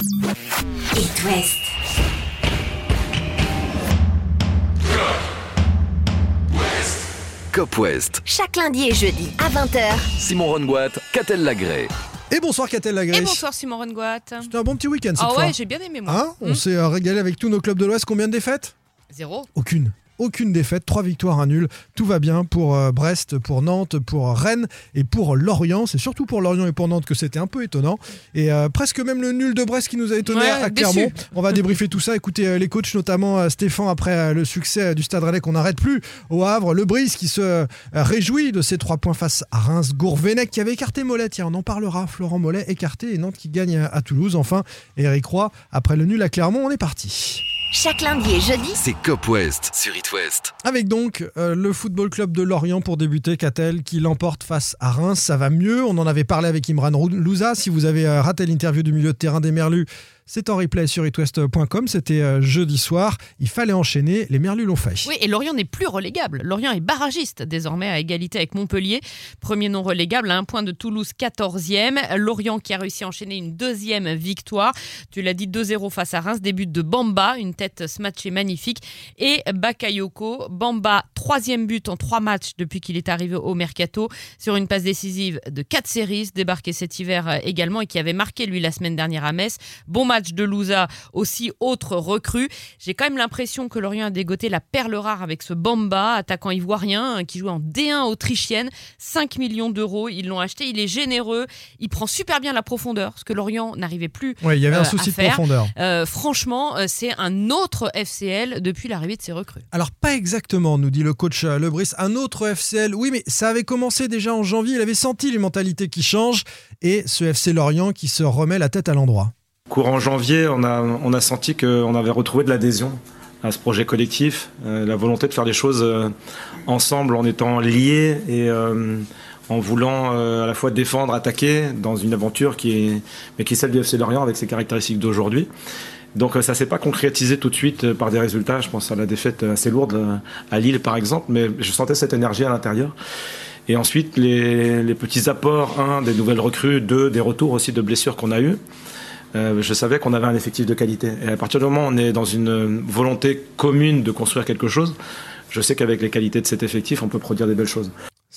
It West. Cop West. Chaque lundi et jeudi à 20h. Simon Rongoat, Catel Lagré. Et bonsoir Catel Et Lagrèche. bonsoir Simon Rengoat. C'était un bon petit week-end cette Ah fois. ouais, j'ai bien aimé moi. Hein On s'est euh, régalé avec tous nos clubs de l'Ouest. Combien de défaites? Zéro. Aucune. Aucune défaite, trois victoires, un nul. Tout va bien pour euh, Brest, pour Nantes, pour Rennes et pour Lorient. C'est surtout pour Lorient et pour Nantes que c'était un peu étonnant. Et euh, presque même le nul de Brest qui nous a étonné Ouais, à déçu. Clermont. On va débriefer tout ça. Écoutez euh, les coachs, notamment Stéphane, après le succès du Stade Rennais qu'on n'arrête plus au Havre. Le Brise qui se réjouit de ses trois points face à Reims. Gourvenec qui avait écarté Mollet. Tiens, on en parlera. Florent Mollet écarté et Nantes qui gagne à à Toulouse. Enfin, Eric Roy, après le nul à Clermont, on est parti. Chaque lundi et jeudi, C'est Cop West sur It West. Avec donc euh, le Football Club de Lorient pour débuter, Catel qui l'emporte face à Reims. Ça va mieux. On en avait parlé avec Imran Louza. Si vous avez euh, raté l'interview du milieu de terrain des Merlus, c'est en replay sur itwest.com. C'était euh, jeudi soir. Il fallait enchaîner. Les Merlus l'ont fait. Oui, et Lorient n'est plus relégable. Lorient est barragiste désormais à égalité avec Montpellier. Premier non relégable à un point de Toulouse, 14e. Lorient qui a réussi à enchaîner une deuxième victoire. Tu l'as dit, 2-0 face à Reims. Début de Bamba, une tête smatchée magnifique. Et Bakayoko. Bamba, troisième but en trois matchs depuis qu'il est arrivé au Mercato sur une passe décisive de 4 séries, débarqué cet hiver euh, également et qui avait marqué lui la semaine dernière à Metz. Bon match de Louza, aussi autre recrue. J'ai quand même l'impression que Lorient a dégoté la perle rare avec ce Bamba, attaquant ivoirien euh, qui joue en D1 autrichienne. 5 millions d'euros, ils l'ont acheté. Il est généreux, il prend super bien la profondeur, ce que Lorient n'arrivait plus. Ouais, il y avait euh, un à souci de faire. profondeur. Euh, franchement, euh, c'est un autre FCL depuis l'arrivée de ses recrues. Alors, pas exactement, nous dit le coach euh, Lebris. Un autre FCL, oui, mais ça avait commencé déjà en janvier. Il avait senti les mentalités qui changent et ce FC Lorient qui se remet la tête à l'endroit. Courant janvier, on a, on a senti qu'on avait retrouvé de l'adhésion à ce projet collectif, euh, la volonté de faire les choses euh, ensemble en étant liés et euh, en voulant euh, à la fois défendre, attaquer dans une aventure qui est, mais qui est celle du FC Lorient avec ses caractéristiques d'aujourd'hui. Donc euh, ça s'est pas concrétisé tout de suite euh, par des résultats. Je pense à la défaite assez lourde à Lille par exemple, mais je sentais cette énergie à l'intérieur. Et ensuite les, les petits apports, un des nouvelles recrues, deux des retours aussi de blessures qu'on a eues. Euh, je savais qu'on avait un effectif de qualité. Et à partir du moment où on est dans une volonté commune de construire quelque chose, je sais qu'avec les qualités de cet effectif, on peut produire des belles choses.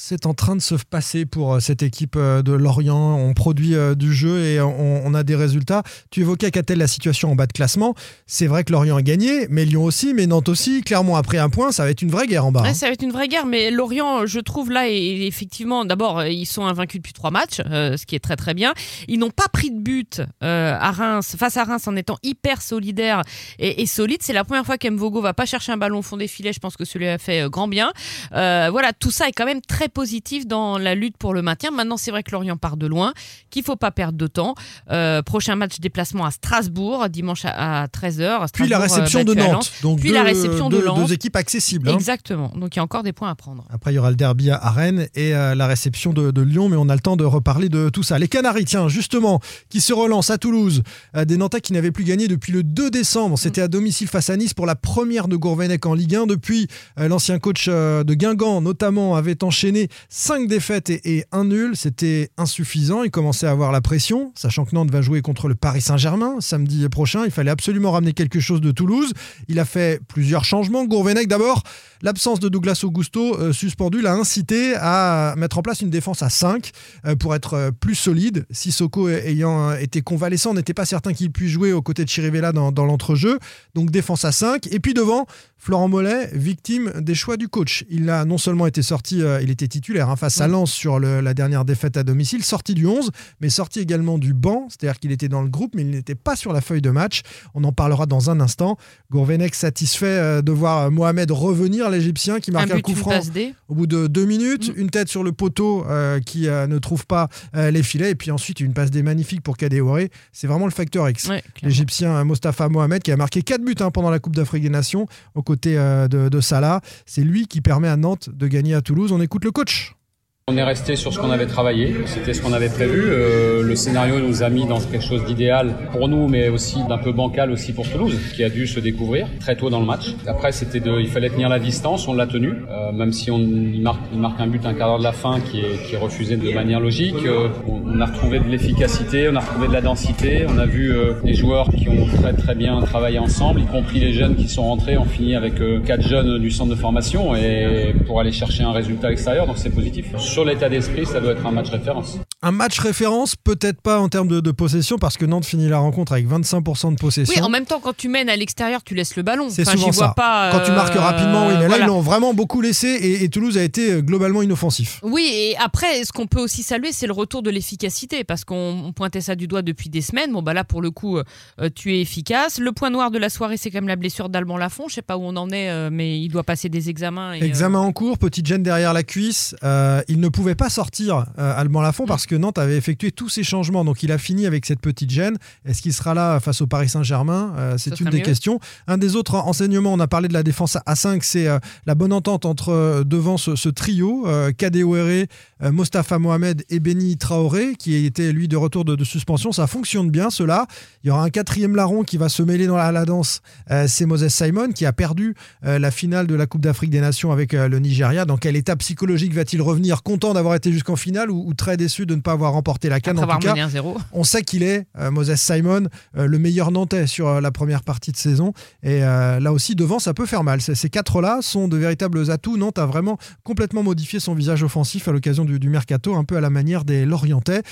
C'est en train de se passer pour euh, cette équipe euh, de Lorient. On produit euh, du jeu et on, on a des résultats. Tu évoquais, Catel, la situation en bas de classement. C'est vrai que Lorient a gagné, mais Lyon aussi, mais Nantes aussi. Clermont a pris un point. Ça va être une vraie guerre en bas. Ouais, hein. ça va être une vraie guerre, mais Lorient, je trouve là, et effectivement, d'abord, ils sont invaincus depuis trois matchs, euh, ce qui est très très bien. Ils n'ont pas pris de but euh, à Reims, face à Reims, en étant hyper solidaire et, et solide. C'est la première fois qu'Mvogo va pas chercher un ballon au fond des filets. Je pense que celui a fait grand bien. Euh, voilà, tout ça est quand même très positif dans la lutte pour le maintien. Maintenant, c'est vrai que Lorient part de loin, qu'il faut pas perdre de temps. Euh, prochain match déplacement à Strasbourg, dimanche à, 13h. Puis la réception de Nantes. Donc Puis deux, la réception de Lens. deux équipes accessibles. hein. Exactement. Donc il y a encore des points à prendre. Après, il y aura le derby à- Rennes et euh, la réception de, de Lyon, mais on a le temps de reparler de tout ça. Les Canaries, tiens, justement, qui se relancent à Toulouse. Euh, des Nantais qui n'avaient plus gagné depuis le 2 décembre. C'était à domicile face à Nice pour la première de Gourvenec en Ligue 1. Depuis, euh, l'ancien coach euh, de Guingamp, notamment, avait enchaîné 5 défaites et, et un nul. C'était insuffisant. Il commençait à avoir la pression, sachant que Nantes va jouer contre le Paris Saint-Germain samedi prochain. Il fallait absolument ramener quelque chose de Toulouse. Il a fait plusieurs changements. Gourvenec, d'abord, l'absence de Douglas Augusto euh, suspendu l'a incité à mettre en place une défense à 5 euh, pour être euh, plus solide. Sissoko ayant euh, été convalescent, on n'était pas certain qu'il puisse jouer aux côtés de Chirivella dans, l'entrejeu. Donc défense à 5. Et puis devant, Florent Mollet, victime des choix du coach. Il a non seulement été sorti, il était titulaire hein, face à Lens sur le- la dernière défaite à domicile, sorti du 11, mais sorti également du banc, c'est-à-dire qu'il était dans le groupe, mais il n'était pas sur la feuille de match. On en parlera dans un instant. Gourvenec satisfait euh, de voir euh, Mohamed revenir, l'Égyptien, qui marque un un, but, coup une franc au bout de deux minutes, Mm. une tête sur le poteau euh, qui euh, ne trouve pas euh, les filets, et puis ensuite une passe des magnifique pour Kadewere. C'est vraiment le facteur X. Ouais. L'Égyptien Mostafa Mohamed qui a marqué 4 buts hein, pendant la Coupe d'Afrique des Nations aux côtés de, de Salah. C'est lui qui permet à Nantes de gagner à Toulouse. On écoute le coach. On est resté sur ce qu'on avait travaillé, c'était ce qu'on avait prévu. Euh, le scénario nous a mis dans quelque chose d'idéal pour nous, mais aussi d'un peu bancal aussi pour Toulouse, qui a dû se découvrir très tôt dans le match. Après, c'était de, il fallait tenir la distance, on l'a tenu, euh, même si on il marque, il marque un but un quart d'heure de la fin qui est, qui est refusé de manière logique. Euh, on, a retrouvé de l'efficacité, on a retrouvé de la densité, on a vu euh, des joueurs qui ont très très bien travaillé ensemble, y compris les jeunes qui sont rentrés. On finit avec euh, quatre jeunes du centre de formation et pour aller chercher un résultat extérieur, donc c'est positif. Sur l'état d'esprit, ça doit être un match référence. Un match référence, peut-être pas en termes de, de possession, parce que Nantes finit la rencontre avec 25% de possession. Oui, en même temps, quand tu mènes à l'extérieur, tu laisses le ballon. C'est Enfin, souvent j'y vois ça. Pas, Quand tu marques euh, rapidement, oui, mais là, voilà. ils l'ont vraiment beaucoup laissé et, et Toulouse a été euh, globalement inoffensif. Oui, et après, ce qu'on peut aussi saluer, c'est le retour de l'efficacité, parce qu'on on pointait ça du doigt depuis des semaines. Bon, bah là, pour le coup, euh, tu es efficace. Le point noir de la soirée, c'est quand même la blessure d'Alban Lafont. Je sais pas où on en est, euh, mais il doit passer des examens. Et, Examen en cours, petite gêne derrière la cuisse. Il ne pouvait pas sortir Alban Lafont parce que Nantes avait effectué tous ses changements. Donc il a fini avec cette petite gêne. Est-ce qu'il sera là face au Paris Saint-Germain? Euh, C'est Ce une des mieux. questions. Un des autres enseignements, on a parlé de la défense à 5, c'est euh, la bonne entente entre euh, devant ce, ce trio, Kadewere, Mostafa Mohamed et Benny Traoré, qui était lui de retour de, de suspension. Ça fonctionne bien, cela. Il y aura un quatrième larron qui va se mêler dans la, la danse. C'est Moses Simon qui a perdu la finale de la Coupe d'Afrique des Nations avec le Nigeria. Dans quel état psychologique va-t-il revenir? Content d'avoir été jusqu'en finale ou, ou très déçu de ne pas avoir remporté la canne après En tout cas, mené 1-0. on sait qu'il est, euh, Moses Simon, euh, le meilleur Nantais sur euh, la première partie de saison. Et là aussi, devant, ça peut faire mal. Ces, ces quatre-là sont de véritables atouts. Nantes a vraiment complètement modifié son visage offensif à l'occasion du, du mercato, un peu à la manière des Lorientais.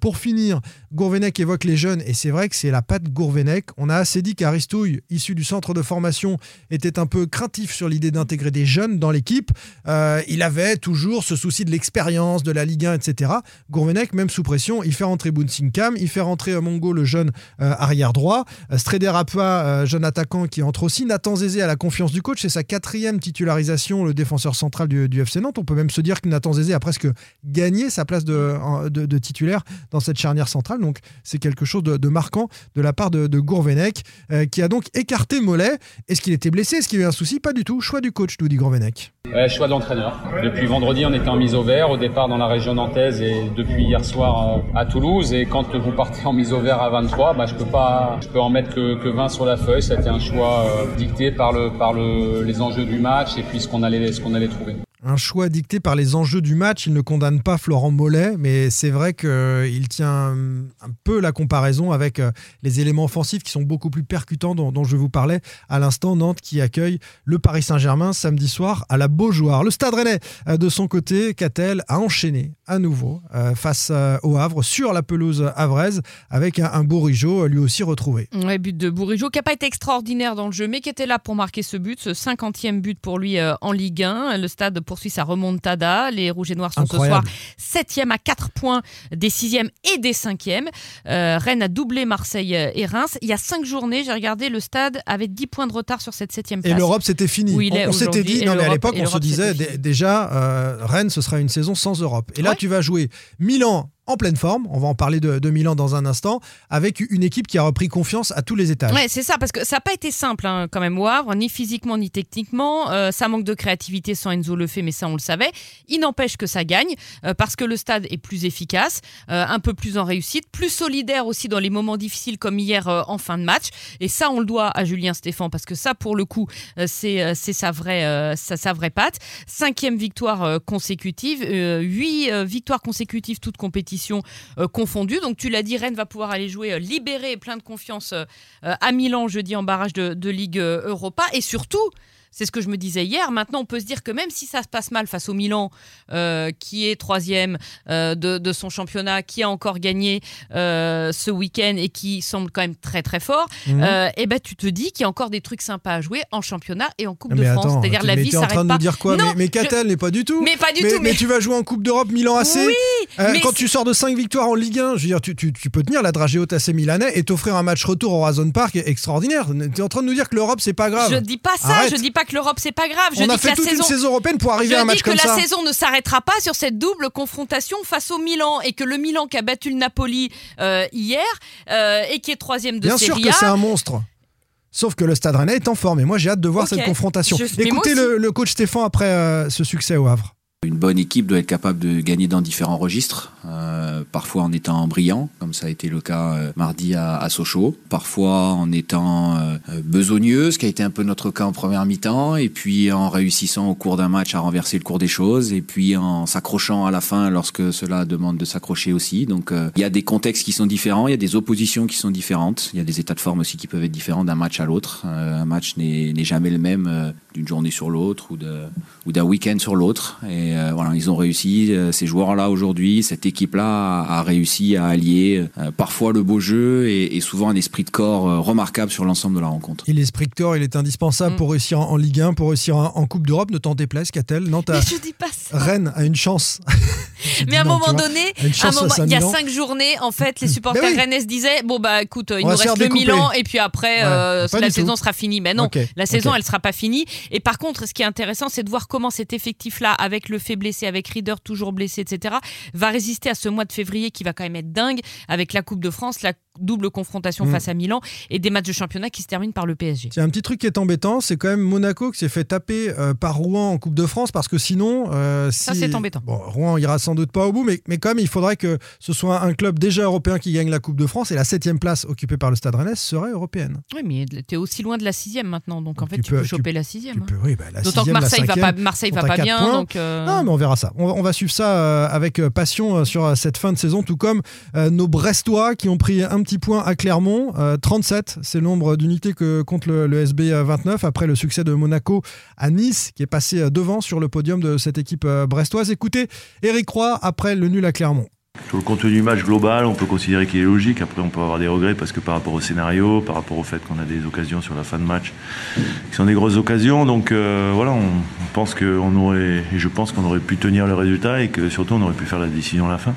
Pour finir, Gourvenec évoque les jeunes, et c'est vrai que c'est la patte Gourvenec. On a assez dit qu'Aristouille, issu du centre de formation, était un peu craintif sur l'idée d'intégrer des jeunes dans l'équipe. Il avait toujours ce souci de l'expérience, de la Ligue 1, etc. Gourvenec, même sous pression, il fait rentrer Bounsinkam, il fait rentrer euh, Mongo, le jeune euh, arrière droit, euh, Streder euh, jeune attaquant qui entre aussi, Nathan Zézé à la confiance du coach, c'est sa quatrième titularisation, le défenseur central du, FC Nantes. On peut même se dire que Nathan Zézé a presque gagné sa place de, de- de titulaire dans cette charnière centrale, donc c'est quelque chose de, de marquant de la part de, de Gourvenec, qui a donc écarté Mollet. Est-ce qu'il était blessé? Est-ce qu'il y a un souci? Pas du tout. Choix du coach, nous dit Gourvenec. Choix d'entraîneur. Depuis vendredi, on était en mise au vert, au départ dans la région nantaise et depuis hier soir euh, à Toulouse. Et quand vous partez en mise au vert à 23, bah, je peux pas, je peux en mettre que, que 20 sur la feuille. C'était un choix euh, dicté par le, par le, les enjeux du match et puis ce qu'on allait, ce qu'on allait trouver. Un choix dicté par les enjeux du match. Il ne condamne pas Florent Mollet, mais c'est vrai qu'il tient un peu la comparaison avec euh, les éléments offensifs qui sont beaucoup plus percutants dont, je vous parlais à l'instant. Nantes qui accueille le Paris Saint-Germain samedi soir à la Beaujoire. Le Stade Rennais, euh, de son côté, Catel a enchaîné à nouveau euh, face euh, au Havre sur la pelouse havraise avec un, un Bourigeau euh, lui aussi retrouvé. Ouais, but de Bourigeau, qui n'a pas été extraordinaire dans le jeu, mais qui était là pour marquer ce but, ce 50e but pour lui euh, en Ligue 1. Le stade poursuit sa remontada. Les Rouges et Noirs sont Incroyable. ce soir 7e à 4 points des 6e et des 5e. Euh, Rennes a doublé Marseille et Reims. Il y a 5 journées, j'ai regardé, le stade avait 10 points de retard sur cette 7e place. Et l'Europe, c'était fini. Est on on s'était dit, et non mais à l'époque, on se disait déjà, euh, Rennes, ce sera une saison sans Europe. Et là, Ouais. tu vas jouer Milan en pleine forme, on va en parler de, Milan dans un instant, avec une équipe qui a repris confiance à tous les étages. Ouais, c'est ça, parce que ça n'a pas été simple hein, quand même au Havre, ni physiquement ni techniquement. Euh, ça manque de créativité sans Enzo le fait, mais ça on le savait. Il n'empêche que ça gagne, euh, parce que le stade est plus efficace, euh, un peu plus en réussite, plus solidaire aussi dans les moments difficiles comme hier en fin de match. Et ça, on le doit à Julien Stéphan, parce que ça, pour le coup, c'est sa vraie, sa, vraie patte. Cinquième victoire consécutive, huit victoires consécutives, toutes compétitions euh, confondues. Donc tu l'as dit, Rennes va pouvoir aller jouer euh, libéré et plein de confiance euh, à Milan jeudi en barrage de, de Ligue Europa. Et surtout, c'est ce que je me disais hier, maintenant on peut se dire que même si ça se passe mal face au Milan, euh, qui est troisième euh, de, de son championnat, qui a encore gagné euh, ce week-end et qui semble quand même très très fort, et ben tu te dis qu'il y a encore des trucs sympas à jouer en championnat et en Coupe mais de France. C'est-à-dire la mais vie t'es en train s'arrête de pas. nous dire quoi? Non, Mais, mais je- Catel n'est pas du tout. Mais pas du mais, tout. mais tu vas jouer en Coupe d'Europe Milan AC. Oui, quand tu sors de 5 victoires en Ligue 1, je veux dire, tu, tu- tu peux tenir la dragée haute AC Milanais et t'offrir un match retour au Horizon Park extraordinaire. Tu es en train de nous dire que l'Europe, c'est pas grave. Je dis pas ça, Arrête. je dis pas que l'Europe c'est pas grave, je On dis a que fait la toute saison une saison européenne pour arriver je à un dis match que comme la ça. saison ne s'arrêtera pas sur cette double confrontation face au Milan et que le Milan qui a battu le Napoli euh, hier euh, et qui est troisième de Bien sûr Serie que A. c'est un monstre. Sauf que le Stade Rennais est en forme et moi j'ai hâte de voir cette confrontation. Je- Écoutez aussi. le, le coach Stéphane après euh, ce succès au Havre. Une bonne équipe doit être capable de gagner dans différents registres, euh, parfois en étant brillant, comme ça a été le cas euh, mardi à, à, Sochaux, parfois en étant euh, besogneux, ce qui a été un peu notre cas en première mi-temps, et puis en réussissant au cours d'un match à renverser le cours des choses, et puis en s'accrochant à la fin lorsque cela demande de s'accrocher aussi. Donc euh, il y a des contextes qui sont différents, il y a des oppositions qui sont différentes, il y a des états de forme aussi qui peuvent être différents d'un match à l'autre. Euh, un match n'est jamais le même euh, d'une journée sur l'autre ou d'un ou week-end sur l'autre. Et euh, voilà, ils ont réussi. Euh, ces joueurs-là aujourd'hui, cette équipe-là a, a, réussi à allier euh, parfois le beau jeu et, et, souvent un esprit de corps remarquable sur l'ensemble de la rencontre. Et l'esprit de corps, il est indispensable mmh. pour réussir en, Ligue 1, pour réussir en, en Coupe d'Europe. Ne t'en déplaise, qu'a-t-elle Non, Mais je dis pas ça. Rennes a une chance. Mais à un moment donné, il y a cinq journées, en fait, les supporters oui. rennais se disaient bon bah écoute, il nous reste le Milan et puis après ouais, la saison tout. sera finie. Mais non, okay. la saison okay. elle sera pas finie. Et par contre, ce qui est intéressant, c'est de voir comment cet effectif-là, avec le fait blessé, avec Reader toujours blessé, etc., va résister à ce mois de février qui va quand même être dingue avec la Coupe de France, la double confrontation mmh. face à Milan et des matchs de championnat qui se terminent par le PSG. C'est un petit truc qui est embêtant, c'est quand même Monaco qui s'est fait taper euh, par Rouen en Coupe de France parce que sinon, euh, si... ça c'est embêtant. Bon, Rouen ira sans doute pas au bout, mais, mais quand même il faudrait que ce soit un club déjà européen qui gagne la Coupe de France et la septième place occupée par le Stade Rennais serait européenne. Oui, mais tu es aussi loin de la sixième maintenant, donc en fait tu, tu peux, choper tu, la sixième. Oui, bah, D'autant que Marseille va pas, Marseille va pas bien, points. donc. Euh... Non, mais on verra ça. On, on va suivre ça avec passion sur cette fin de saison, tout comme nos Brestois qui ont pris un petit point à Clermont. Euh, 37, c'est le nombre d'unités que compte le, SB 29 après le succès de Monaco à Nice, qui est passé devant sur le podium de cette équipe euh, brestoise. Écoutez, Eric Roy après le nul à Clermont. Sur le contenu du match global, on peut considérer qu'il est logique. Après, on peut avoir des regrets parce que par rapport au scénario, par rapport au fait qu'on a des occasions sur la fin de match qui sont des grosses occasions. Donc euh, voilà, on pense qu'on aurait, et je pense qu'on aurait pu tenir le résultat et que surtout on aurait pu faire la décision à la fin.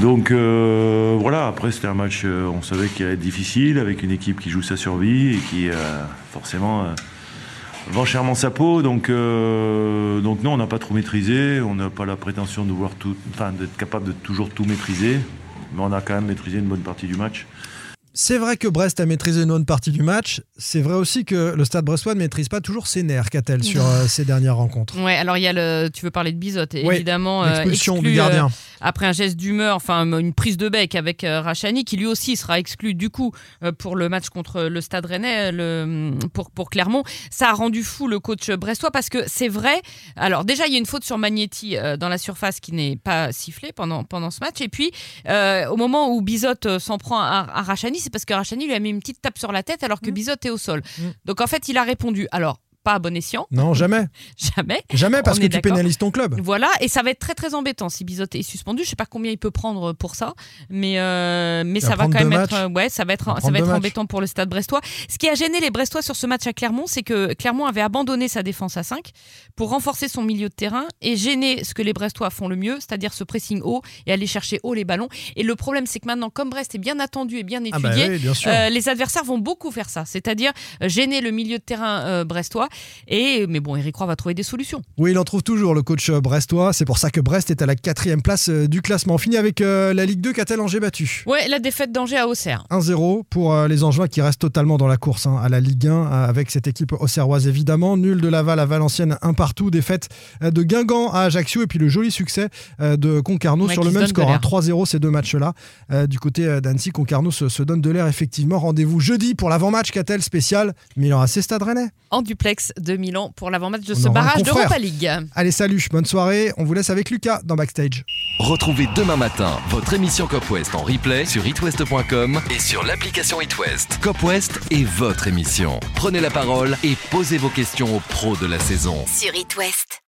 Donc euh, voilà, après c'était un match, euh, on savait qu'il allait être difficile avec une équipe qui joue sa survie et qui euh, forcément vend chèrement sa peau. Donc, non, on n'a pas trop maîtrisé, on n'a pas la prétention de tout, enfin d'être capable de toujours tout maîtriser, mais on a quand même maîtrisé une bonne partie du match. C'est vrai que Brest a maîtrisé une bonne partie du match. C'est vrai aussi que le Stade Brestois ne maîtrise pas toujours ses nerfs, qu'a-t-elle sur euh, ces dernières rencontres? Ouais, alors il y a le. Tu veux parler de Bizotte, oui, évidemment. L'expulsion euh, du gardien. Euh, après un geste d'humeur, enfin une prise de bec avec euh, Rachani, qui lui aussi sera exclu du coup euh, pour le match contre le Stade Rennais, le, pour, pour Clermont. Ça a rendu fou le coach brestois parce que c'est vrai. Alors déjà, il y a une faute sur Magnetti euh, dans la surface qui n'est pas sifflée pendant, pendant ce match. Et puis, au moment où Bizotte s'en prend à, à Rachani, c'est parce que Rachani lui a mis une petite tape sur la tête alors que mmh. Bizotte est au sol. Mmh. Donc en fait, il a répondu. Alors, pas à bon escient. Non, jamais. jamais. Jamais parce On que tu pénalises ton club. Voilà, et ça va être très très embêtant si Bizot est suspendu. Je sais pas combien il peut prendre pour ça, mais euh, mais ça va quand même être ouais, ça va être ça va être embêtant pour le Stade Brestois. Ce qui a gêné les Brestois sur ce match à Clermont, c'est que Clermont avait abandonné sa défense à 5 pour renforcer son milieu de terrain et gêner ce que les Brestois font le mieux, c'est-à-dire ce pressing haut et aller chercher haut les ballons. Et le problème, c'est que maintenant, comme Brest est bien attendu et bien étudié, ah bah oui, bien euh, les adversaires vont beaucoup faire ça, c'est-à-dire gêner le milieu de terrain euh, brestois. Et mais bon, Eric Roy va trouver des solutions. Oui, il en trouve toujours, le coach brestois. C'est pour ça que Brest est à la quatrième place euh, du classement. On finit avec euh, la Ligue 2, qu'a-t-elle Angers battu Ouais, la défaite d'Angers à Auxerre. 1-0 pour euh, les Angevins qui restent totalement dans la course hein, à la Ligue 1 euh, avec cette équipe auxerroise évidemment. Nul de Laval à Valenciennes, un partout. Défaite euh, de Guingamp à Ajaccio et puis le joli succès euh, de Concarneau Ouais, sur le même score. hein, l'air. 3-0 ces deux matchs-là. Euh, du côté euh, d'Annecy, Concarneau se, se donne de l'air effectivement. Rendez-vous jeudi pour l'avant-match qu'a-t-elle spécial Milan AC Stade Rennais. En duplex de Milan pour l'avant-match de On ce barrage d'Europa League. Allez, salut, bonne soirée. On vous laisse avec Lucas dans Backstage. Retrouvez demain matin votre émission Cop West en replay sur itwest.com et sur l'application itwest. Cop West est votre émission. Prenez la parole et posez vos questions aux pros de la saison. Sur It West.